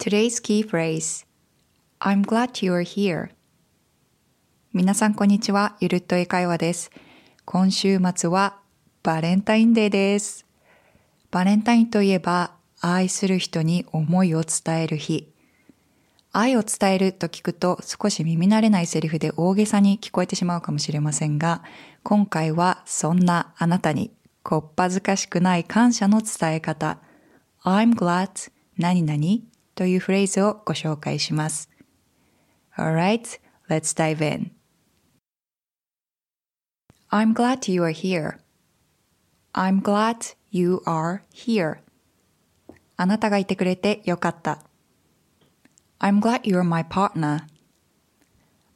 Today's key phrase I'm glad you're here 皆さんこんにちは。ゆるっと英会話です。今週末はバレンタインデーです。バレンタインといえば愛する人に思いを伝える日。愛を伝えると聞くと少し耳慣れないセリフで大げさに聞こえてしまうかもしれませんが、今回はそんなあなたにこっぱずかしくない感謝の伝え方、I'm glad 何々？というフレーズをご紹介します。Alright, let's dive in. I'm glad you are here. I'm glad you are here. あなたがいてくれてよかった。I'm glad you're my partner.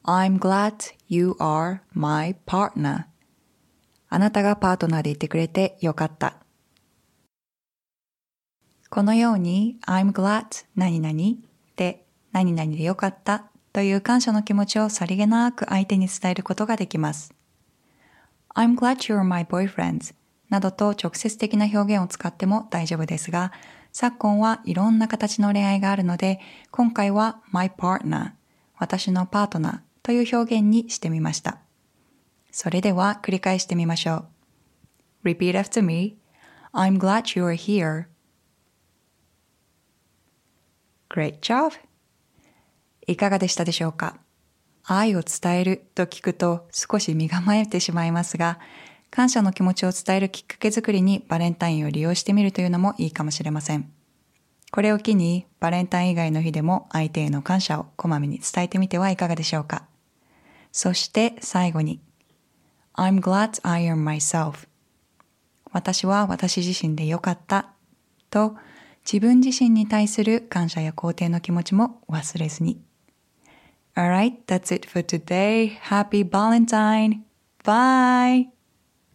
I'm glad you are my partner. あなたがパートナーでいてくれてよかった。このように I'm glad 何々で何々でよかったという感謝の気持ちをさりげなく相手に伝えることができます。I'm glad you're my boyfriend などと直接的な表現を使っても大丈夫ですが、昨今はいろんな形の恋愛があるので、今回は my partner 私のパートナーという表現にしてみました。それでは繰り返してみましょう。Repeat after me. I'm glad you're here. Great job! いかがでしたでしょうか？愛を伝えると聞くと少し身構えてしまいますが、感謝の気持ちを伝えるきっかけ作りにバレンタインを利用してみるというのもいいかもしれません。これを機にバレンタイン以外の日でも相手への感謝をこまめに伝えてみてはいかがでしょうか？そして最後に I'm glad I am myself 私は私自身でよかったと自分自身に対する感謝や肯定の気持ちも忘れずに。Alright, that's it for today. Happy Valentine! Bye!